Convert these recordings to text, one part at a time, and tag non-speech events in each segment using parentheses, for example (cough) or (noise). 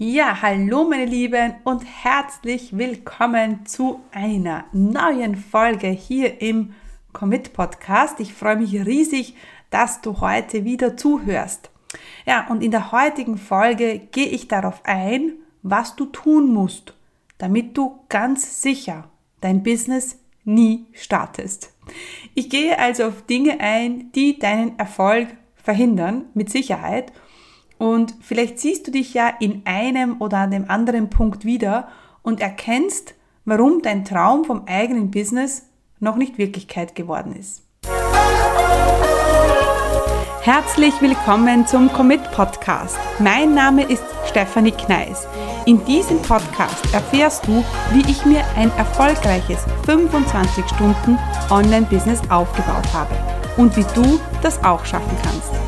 Ja, hallo meine Lieben und herzlich willkommen zu einer neuen Folge hier im Commit Podcast. Ich freue mich riesig, dass du heute wieder zuhörst. Ja, und in der heutigen Folge gehe ich darauf ein, was du tun musst, damit du ganz sicher dein Business nie startest. Ich gehe also auf Dinge ein, die deinen Erfolg verhindern, mit Sicherheit, und vielleicht siehst du dich ja in einem oder an dem anderen Punkt wieder und erkennst, warum dein Traum vom eigenen Business noch nicht Wirklichkeit geworden ist. Herzlich willkommen zum Commit Podcast. Mein Name ist Stefanie Kneis. In diesem Podcast erfährst du, wie ich mir ein erfolgreiches 25 Stunden Online-Business aufgebaut habe und wie du das auch schaffen kannst.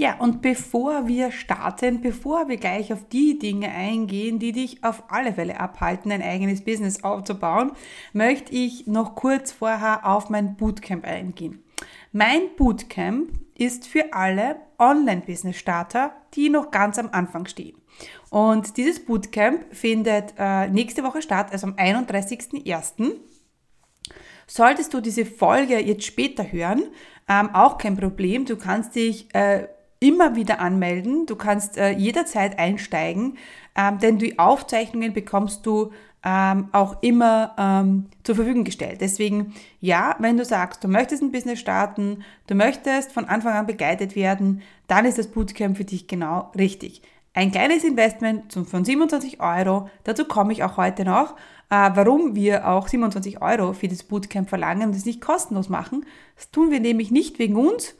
Ja, und bevor wir starten, bevor wir gleich auf die Dinge eingehen, die dich auf alle Fälle abhalten, ein eigenes Business aufzubauen, möchte ich noch kurz vorher auf mein Bootcamp eingehen. Mein Bootcamp ist für alle Online-Business-Starter, die noch ganz am Anfang stehen. Und dieses Bootcamp findet äh, nächste Woche statt, also am 31.01. Solltest du diese Folge jetzt später hören, ähm, auch kein Problem. Du kannst dich äh, immer wieder anmelden. Du kannst äh, jederzeit einsteigen, ähm, denn die Aufzeichnungen bekommst du ähm, auch immer ähm, zur Verfügung gestellt. Deswegen, ja, wenn du sagst, du möchtest ein Business starten, du möchtest von Anfang an begleitet werden, dann ist das Bootcamp für dich genau richtig. Ein kleines Investment von 27 Euro, dazu komme ich auch heute noch, äh, warum wir auch 27 Euro für das Bootcamp verlangen und es nicht kostenlos machen. Das tun wir nämlich nicht wegen uns,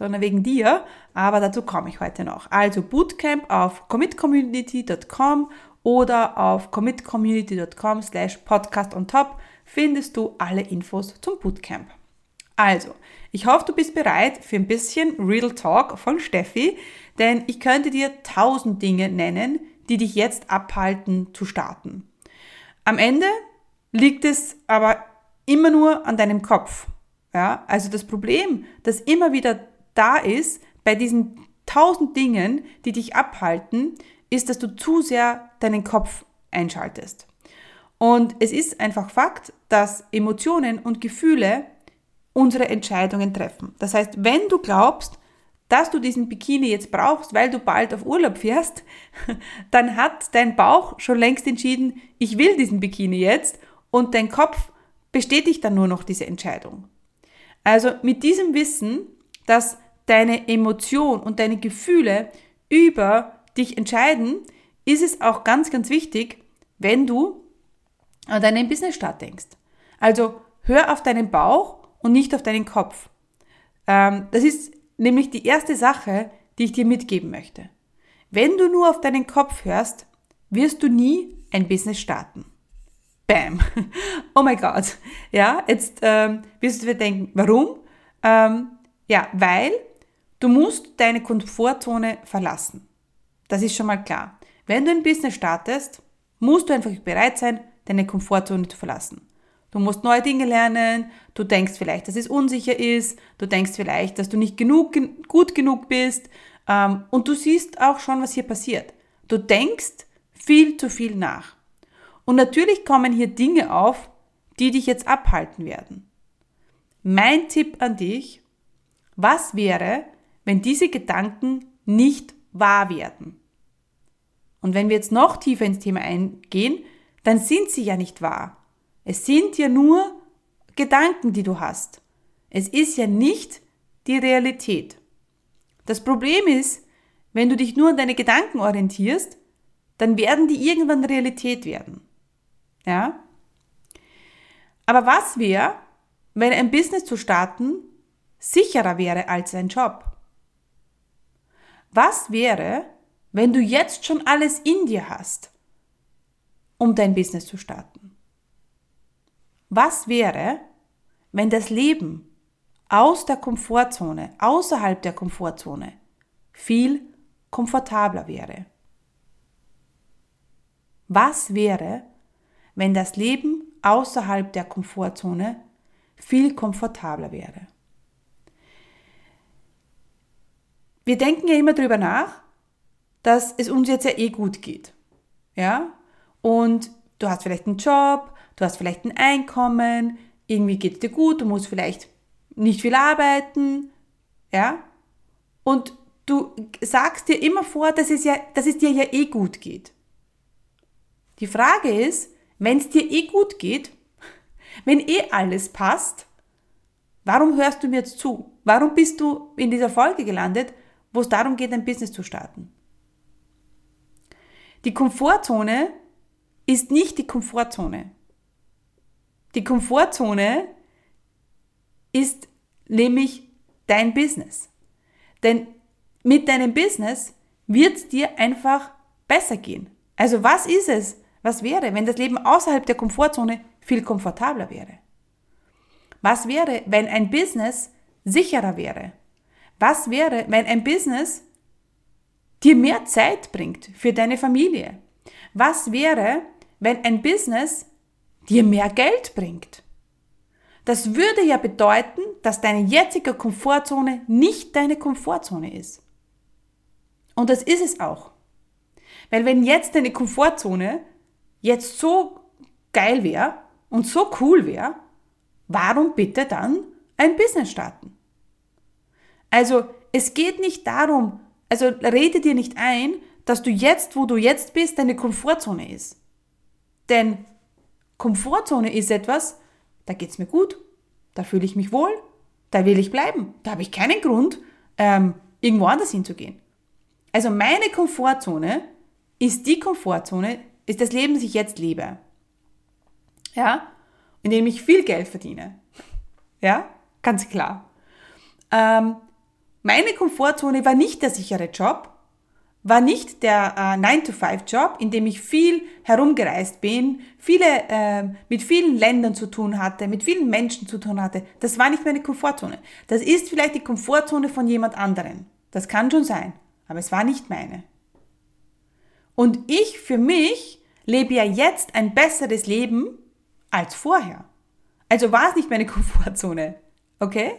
sondern wegen dir, aber dazu komme ich heute noch. Also Bootcamp auf commitcommunity.com oder auf commitcommunity.com slash podcast on top findest du alle Infos zum Bootcamp. Also, ich hoffe, du bist bereit für ein bisschen Real Talk von Steffi, denn ich könnte dir tausend Dinge nennen, die dich jetzt abhalten zu starten. Am Ende liegt es aber immer nur an deinem Kopf. Ja, also das Problem, das immer wieder da ist, bei diesen tausend Dingen, die dich abhalten, ist, dass du zu sehr deinen Kopf einschaltest. Und es ist einfach Fakt, dass Emotionen und Gefühle unsere Entscheidungen treffen. Das heißt, wenn du glaubst, dass du diesen Bikini jetzt brauchst, weil du bald auf Urlaub fährst, (laughs) dann hat dein Bauch schon längst entschieden, ich will diesen Bikini jetzt und dein Kopf bestätigt dann nur noch diese Entscheidung. Also mit diesem Wissen dass deine Emotion und deine Gefühle über dich entscheiden, ist es auch ganz, ganz wichtig, wenn du an deinen Business-Start denkst. Also hör auf deinen Bauch und nicht auf deinen Kopf. Ähm, das ist nämlich die erste Sache, die ich dir mitgeben möchte. Wenn du nur auf deinen Kopf hörst, wirst du nie ein Business starten. Bam. (laughs) Oh mein Gott. Ja, jetzt ähm, wirst du dir denken, warum? Ähm, ja, weil du musst deine Komfortzone verlassen. Das ist schon mal klar. Wenn du ein Business startest, musst du einfach bereit sein, deine Komfortzone zu verlassen. Du musst neue Dinge lernen, du denkst vielleicht, dass es unsicher ist, du denkst vielleicht, dass du nicht genug, gut genug bist ähm, und du siehst auch schon, was hier passiert. Du denkst viel zu viel nach. Und natürlich kommen hier Dinge auf, die dich jetzt abhalten werden. Mein Tipp an dich, was wäre, wenn diese Gedanken nicht wahr werden? Und wenn wir jetzt noch tiefer ins Thema eingehen, dann sind sie ja nicht wahr. Es sind ja nur Gedanken, die du hast. Es ist ja nicht die Realität. Das Problem ist, wenn du dich nur an deine Gedanken orientierst, dann werden die irgendwann Realität werden. Ja? Aber was wäre, wenn ein Business zu starten sicherer wäre als ein Job? Was wäre, wenn du jetzt schon alles in dir hast, um dein Business zu starten? Was wäre, wenn das Leben aus der Komfortzone, außerhalb der Komfortzone, viel komfortabler wäre? Was wäre, wenn das Leben außerhalb der Komfortzone viel komfortabler wäre? Wir denken ja immer darüber nach, dass es uns jetzt ja eh gut geht. Ja? Und du hast vielleicht einen Job, du hast vielleicht ein Einkommen, irgendwie geht es dir gut, du musst vielleicht nicht viel arbeiten, ja? Und du sagst dir immer vor, dass es, ja, dass es dir ja eh gut geht. Die Frage ist, wenn es dir eh gut geht, (laughs) wenn eh alles passt, warum hörst du mir jetzt zu? Warum bist du in dieser Folge gelandet, wo es darum geht, ein Business zu starten? Die Komfortzone ist nicht die Komfortzone. Die Komfortzone ist nämlich dein Business. Denn mit deinem Business wird es dir einfach besser gehen. Also was ist es? Was wäre, wenn das Leben außerhalb der Komfortzone viel komfortabler wäre? Was wäre, wenn ein Business sicherer wäre? Was wäre, wenn ein Business dir mehr Zeit bringt für deine Familie? Was wäre, wenn ein Business dir mehr Geld bringt? Das würde ja bedeuten, dass deine jetzige Komfortzone nicht deine Komfortzone ist. Und das ist es auch. Weil wenn jetzt deine Komfortzone jetzt so geil wäre und so cool wäre, warum bitte dann ein Business starten? Also es geht nicht darum, also rede dir nicht ein, dass du jetzt, wo du jetzt bist, deine Komfortzone ist. Denn Komfortzone ist etwas, da geht's mir gut, da fühle ich mich wohl, da will ich bleiben, da habe ich keinen Grund, ähm, irgendwo anders hinzugehen. Also meine Komfortzone ist die Komfortzone, ist das Leben, das ich jetzt lebe. Ja, in dem ich viel Geld verdiene. Ja, ganz klar. Ähm, meine Komfortzone war nicht der sichere Job, war nicht der äh, 9-to-5-Job, in dem ich viel herumgereist bin, viele, äh, mit vielen Ländern zu tun hatte, mit vielen Menschen zu tun hatte. Das war nicht meine Komfortzone. Das ist vielleicht die Komfortzone von jemand anderen. Das kann schon sein, aber es war nicht meine. Und ich für mich lebe ja jetzt ein besseres Leben als vorher. Also war es nicht meine (laughs) Komfortzone. Okay?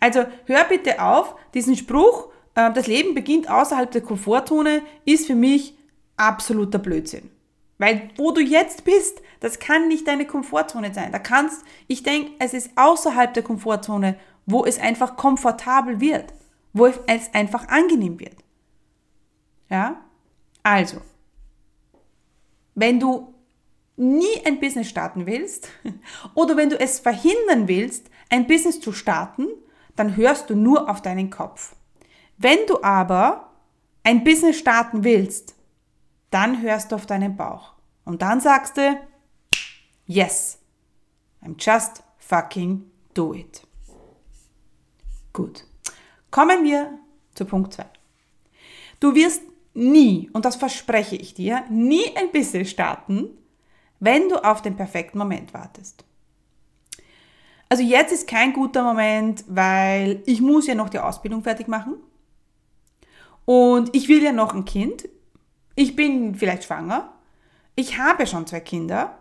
Also hör bitte auf, diesen Spruch, äh, das Leben beginnt außerhalb der Komfortzone, ist für mich absoluter Blödsinn. Weil wo du jetzt bist, das kann nicht deine Komfortzone sein. Da kannst, ich denke, es ist außerhalb der Komfortzone, wo es einfach komfortabel wird, wo es einfach angenehm wird. Ja? Also, wenn du nie ein Business starten willst (laughs) oder wenn du es verhindern willst, ein Business zu starten, dann hörst du nur auf deinen Kopf. Wenn du aber ein Business starten willst, dann hörst du auf deinen Bauch. Und dann sagst du, yes, I'm just fucking do it. Gut. Kommen wir zu Punkt 2. Du wirst nie, und das verspreche ich dir, nie ein Business starten, wenn du auf den perfekten Moment wartest. Also jetzt ist kein guter Moment, weil ich muss ja noch die Ausbildung fertig machen. Und ich will ja noch ein Kind. Ich bin vielleicht schwanger. Ich habe schon zwei Kinder.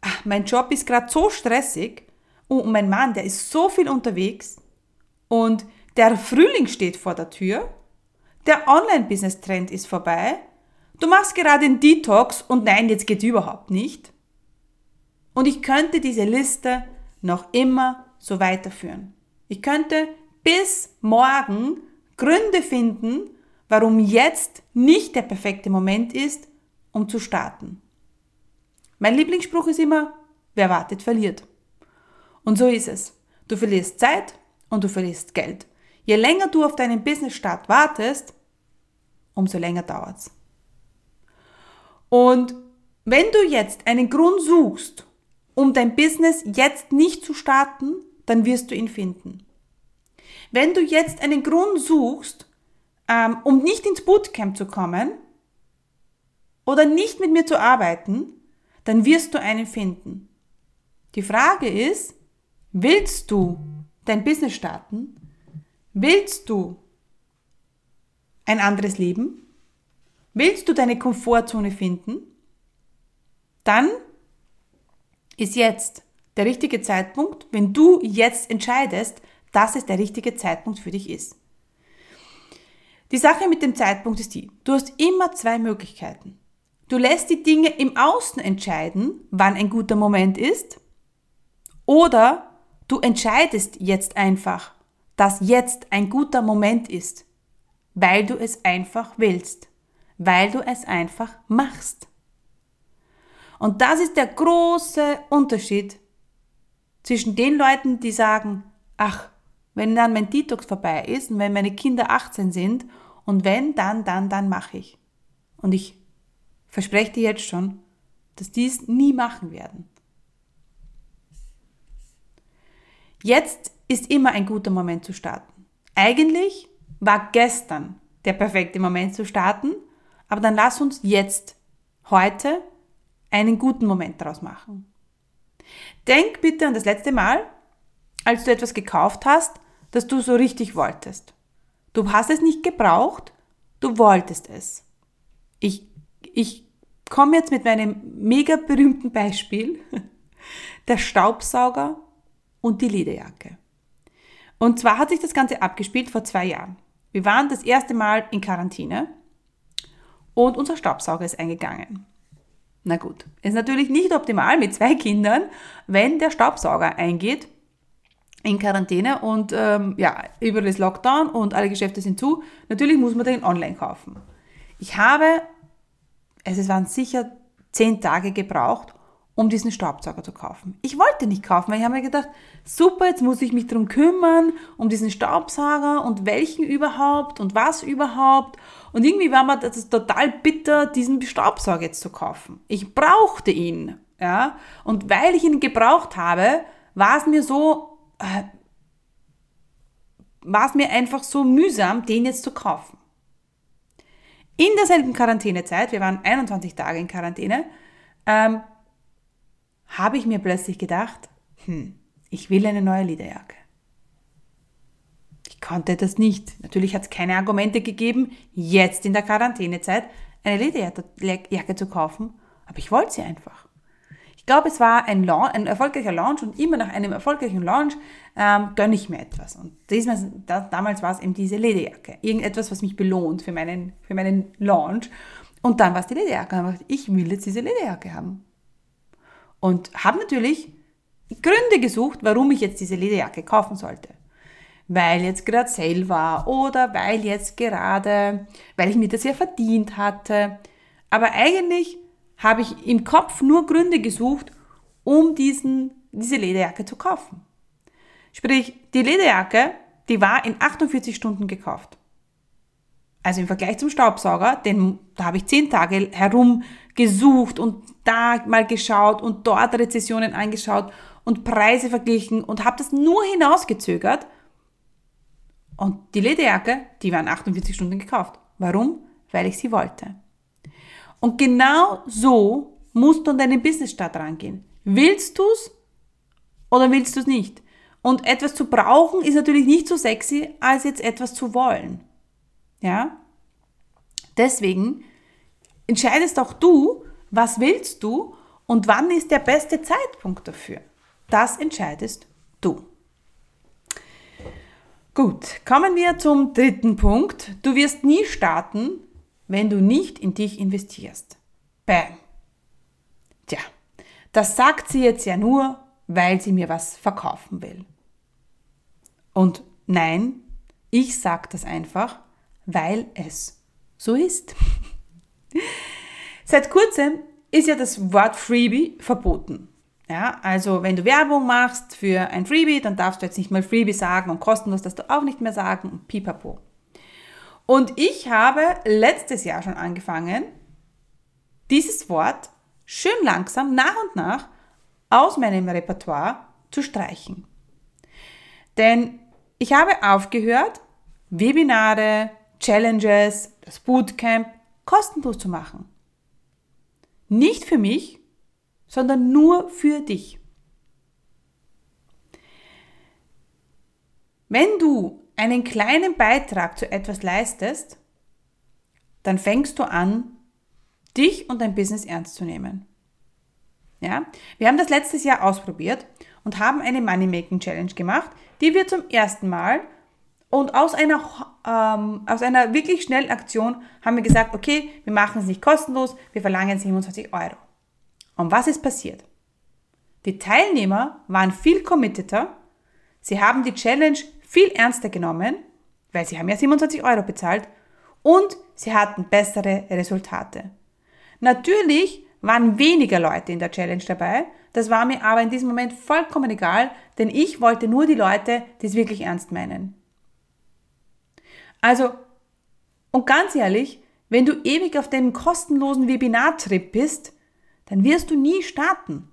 Ach, mein Job ist gerade so stressig. Und mein Mann, der ist so viel unterwegs. Und der Frühling steht vor der Tür. Der Online-Business-Trend ist vorbei. Du machst gerade einen Detox und nein, jetzt geht überhaupt nicht. Und ich könnte diese Liste noch immer so weiterführen. Ich könnte bis morgen Gründe finden, warum jetzt nicht der perfekte Moment ist, um zu starten. Mein Lieblingsspruch ist immer, wer wartet, verliert. Und so ist es. Du verlierst Zeit und du verlierst Geld. Je länger du auf deinen Business-Start wartest, umso länger dauert's. Und wenn du jetzt einen Grund suchst, um dein Business jetzt nicht zu starten, dann wirst du ihn finden. Wenn du jetzt einen Grund suchst, ähm, um nicht ins Bootcamp zu kommen oder nicht mit mir zu arbeiten, dann wirst du einen finden. Die Frage ist, willst du dein Business starten? Willst du ein anderes Leben? Willst du deine Komfortzone finden? Dann ist jetzt der richtige Zeitpunkt, wenn du jetzt entscheidest, dass es der richtige Zeitpunkt für dich ist. Die Sache mit dem Zeitpunkt ist die, du hast immer zwei Möglichkeiten. Du lässt die Dinge im Außen entscheiden, wann ein guter Moment ist, oder du entscheidest jetzt einfach, dass jetzt ein guter Moment ist, weil du es einfach willst, weil du es einfach machst. Und das ist der große Unterschied zwischen den Leuten, die sagen, ach, wenn dann mein Detox vorbei ist und wenn meine Kinder 18 sind und wenn, dann, dann, dann mache ich. Und ich verspreche dir jetzt schon, dass die es nie machen werden. Jetzt ist immer ein guter Moment zu starten. Eigentlich war gestern der perfekte Moment zu starten, aber dann lass uns jetzt, heute, einen guten Moment daraus machen. Denk bitte an das letzte Mal, als du etwas gekauft hast, das du so richtig wolltest. Du hast es nicht gebraucht, du wolltest es. Ich, ich komme jetzt mit meinem mega berühmten Beispiel, (laughs) der Staubsauger und die Lederjacke. Und zwar hat sich das Ganze abgespielt vor zwei Jahren. Wir waren das erste Mal in Quarantäne und unser Staubsauger ist eingegangen. Na gut, ist natürlich nicht optimal mit zwei Kindern, wenn der Staubsauger eingeht in Quarantäne und ähm, ja, überall ist Lockdown und alle Geschäfte sind zu. Natürlich muss man den online kaufen. Ich habe, es waren sicher zehn Tage gebraucht, um diesen Staubsauger zu kaufen. Ich wollte nicht kaufen, weil ich habe mir gedacht, super, jetzt muss ich mich darum kümmern, um diesen Staubsauger und welchen überhaupt und was überhaupt. Und irgendwie war mir das total bitter, diesen Staubsauger jetzt zu kaufen. Ich brauchte ihn, ja. Und weil ich ihn gebraucht habe, war es mir so, äh, war es mir einfach so mühsam, den jetzt zu kaufen. In derselben Quarantänezeit, wir waren 21 Tage in Quarantäne, ähm, habe ich mir plötzlich gedacht, hm, ich will eine neue Lederjacke. Konnte das nicht. Natürlich hat es keine Argumente gegeben, jetzt in der Quarantänezeit eine Lederjacke zu kaufen, aber ich wollte sie einfach. Ich glaube, es war ein, Launch, ein erfolgreicher Launch und immer nach einem erfolgreichen Launch ähm, gönne ich mir etwas. Und diesmal, da, damals war es eben diese Lederjacke. Irgendetwas, was mich belohnt für meinen, für meinen Launch. Und dann war es die Lederjacke. Und ich, ich will jetzt diese Lederjacke haben. Und habe natürlich Gründe gesucht, warum ich jetzt diese Lederjacke kaufen sollte. Weil jetzt gerade Sale war oder weil jetzt gerade, weil ich mir das ja verdient hatte. Aber eigentlich habe ich im Kopf nur Gründe gesucht, um diesen, diese Lederjacke zu kaufen. Sprich, die Lederjacke, die war in 48 Stunden gekauft. Also im Vergleich zum Staubsauger, den, da habe ich zehn Tage herumgesucht und da mal geschaut und dort Rezessionen angeschaut und Preise verglichen und habe das nur hinausgezögert. Und die Lederjacke, die war in 48 Stunden gekauft. Warum? Weil ich sie wollte. Und genau so musst du an deinen Business-Start rangehen. Willst du es oder willst du es nicht? Und etwas zu brauchen ist natürlich nicht so sexy, als jetzt etwas zu wollen. Ja? Deswegen entscheidest auch du, was willst du und wann ist der beste Zeitpunkt dafür. Das entscheidest du. Gut, kommen wir zum dritten Punkt. Du wirst nie starten, wenn du nicht in dich investierst. Bam. Tja, das sagt sie jetzt ja nur, weil sie mir was verkaufen will. Und nein, ich sage das einfach, weil es so ist. (laughs) Seit kurzem ist ja das Wort Freebie verboten. Ja, also wenn du Werbung machst für ein Freebie, dann darfst du jetzt nicht mal Freebie sagen und kostenlos das du auch nicht mehr sagen und pipapo. Und ich habe letztes Jahr schon angefangen, dieses Wort schön langsam nach und nach aus meinem Repertoire zu streichen. Denn ich habe aufgehört, Webinare, Challenges, das Bootcamp kostenlos zu machen. Nicht für mich, sondern nur für dich. Wenn du einen kleinen Beitrag zu etwas leistest, dann fängst du an, dich und dein Business ernst zu nehmen. Ja, wir haben das letztes Jahr ausprobiert und haben eine Money Making Challenge gemacht, die wir zum ersten Mal und aus einer, ähm, aus einer wirklich schnellen Aktion haben wir gesagt, okay, wir machen es nicht kostenlos, wir verlangen 27 Euro. Und was ist passiert? Die Teilnehmer waren viel committeter, sie haben die Challenge viel ernster genommen, weil sie haben ja 27 Euro bezahlt und sie hatten bessere Resultate. Natürlich waren weniger Leute in der Challenge dabei, das war mir aber in diesem Moment vollkommen egal, denn ich wollte nur die Leute, die es wirklich ernst meinen. Also, und ganz ehrlich, wenn du ewig auf deinem kostenlosen Webinartrip bist, dann wirst du nie starten.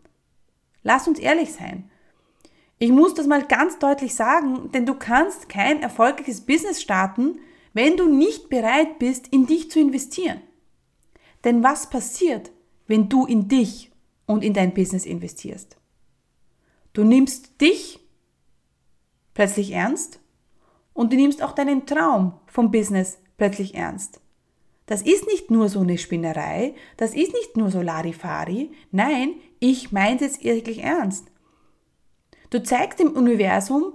Lass uns ehrlich sein. Ich muss das mal ganz deutlich sagen, denn du kannst kein erfolgreiches Business starten, wenn du nicht bereit bist, in dich zu investieren. Denn was passiert, wenn du in dich und in dein Business investierst? Du nimmst dich plötzlich ernst und du nimmst auch deinen Traum vom Business plötzlich ernst. Das ist nicht nur so eine Spinnerei, das ist nicht nur so Larifari, nein, ich meine es wirklich ernst. Du zeigst dem Universum,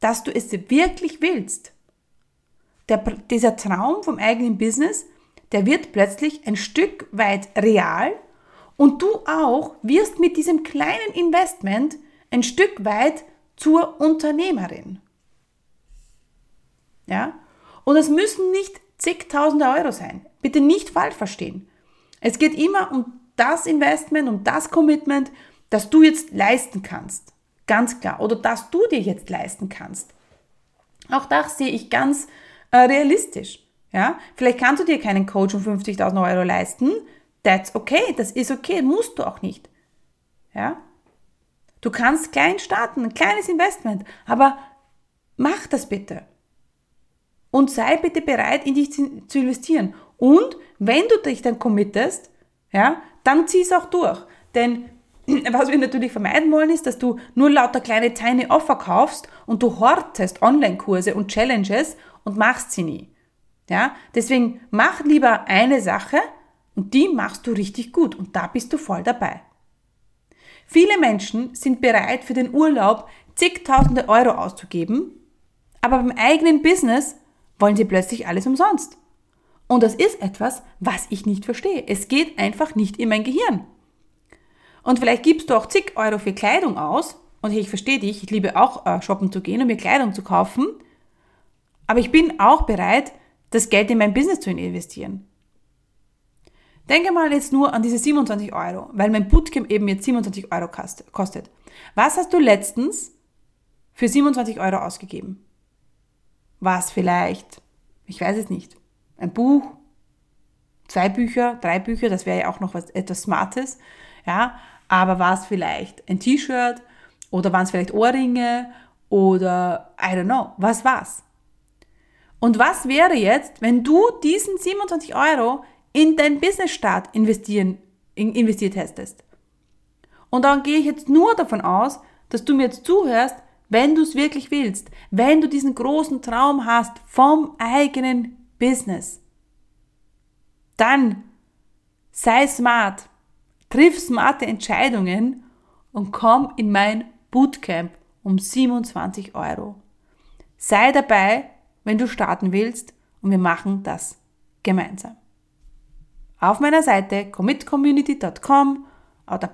dass du es wirklich willst. Der, dieser Traum vom eigenen Business, der wird plötzlich ein Stück weit real und du auch wirst mit diesem kleinen Investment ein Stück weit zur Unternehmerin. Ja? Und es müssen nicht zigtausende Euro sein. Bitte nicht falsch verstehen. Es geht immer um das Investment, um das Commitment, das du jetzt leisten kannst. Ganz klar. Oder das du dir jetzt leisten kannst. Auch das sehe ich ganz äh, realistisch. Ja? Vielleicht kannst du dir keinen Coach um 50.000 Euro leisten. That's okay. Das ist okay. Musst du auch nicht. Ja? Du kannst klein starten, ein kleines Investment. Aber mach das bitte. Und sei bitte bereit, in dich zu investieren. Und wenn du dich dann committest, ja, dann zieh es auch durch. Denn (clears throat) was wir natürlich vermeiden wollen, ist, dass du nur lauter kleine Tiny Offer kaufst und du hortest Online-Kurse und Challenges und machst sie nie. Ja, deswegen mach lieber eine Sache und die machst du richtig gut und da bist du voll dabei. Viele Menschen sind bereit, für den Urlaub zigtausende Euro auszugeben, aber beim eigenen Business wollen sie plötzlich alles umsonst. Und das ist etwas, was ich nicht verstehe. Es geht einfach nicht in mein Gehirn. Und vielleicht gibst du auch zig Euro für Kleidung aus. Und hey, ich verstehe dich, ich liebe auch äh, shoppen zu gehen und mir Kleidung zu kaufen. Aber ich bin auch bereit, das Geld in mein Business zu investieren. Denke mal jetzt nur an diese 27 Euro, weil mein Bootcamp eben jetzt 27 Euro kostet. Was hast du letztens für 27 Euro ausgegeben? War es vielleicht, ich weiß es nicht, ein Buch, zwei Bücher, drei Bücher, das wäre ja auch noch was, etwas Smartes, ja, aber war es vielleicht ein T-Shirt oder waren es vielleicht Ohrringe oder I don't know, was war's? Und was wäre jetzt, wenn du diesen 27 Euro in dein Business Start investieren, investiert hättest? Und dann gehe ich jetzt nur davon aus, dass du mir jetzt zuhörst, wenn du es wirklich willst, wenn du diesen großen Traum hast vom eigenen Business, dann sei smart, triff smarte Entscheidungen und komm in mein Bootcamp um 27 Euro. Sei dabei, wenn du starten willst und wir machen das gemeinsam. Auf meiner Seite commitcommunity.com, auf der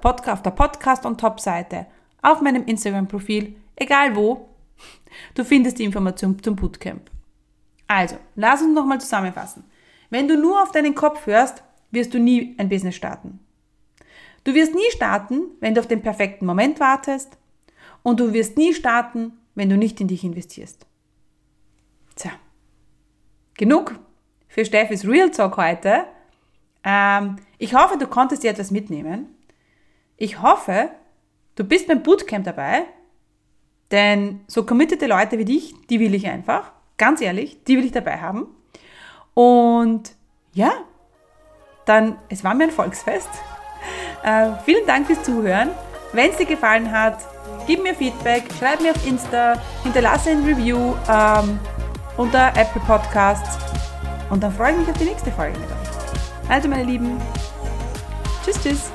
Podcast und Top-Seite, auf meinem Instagram-Profil, egal wo, du findest die Information zum Bootcamp. Also, lass uns nochmal zusammenfassen. Wenn du nur auf deinen Kopf hörst, wirst du nie ein Business starten. Du wirst nie starten, wenn du auf den perfekten Moment wartest und du wirst nie starten, wenn du nicht in dich investierst. Tja, genug für Steffis Real Talk heute. Ähm, ich hoffe, du konntest dir etwas mitnehmen. Ich hoffe, du bist beim Bootcamp dabei, denn so committete Leute wie dich, die will ich einfach. Ganz ehrlich, die will ich dabei haben. Und ja, dann, es war mir ein Volksfest. Äh, vielen Dank fürs Zuhören. Wenn es dir gefallen hat, gib mir Feedback, schreib mir auf Insta, hinterlasse ein Review ähm, unter Apple Podcasts und dann freue ich mich auf die nächste Folge mit euch. Also meine Lieben, tschüss, tschüss.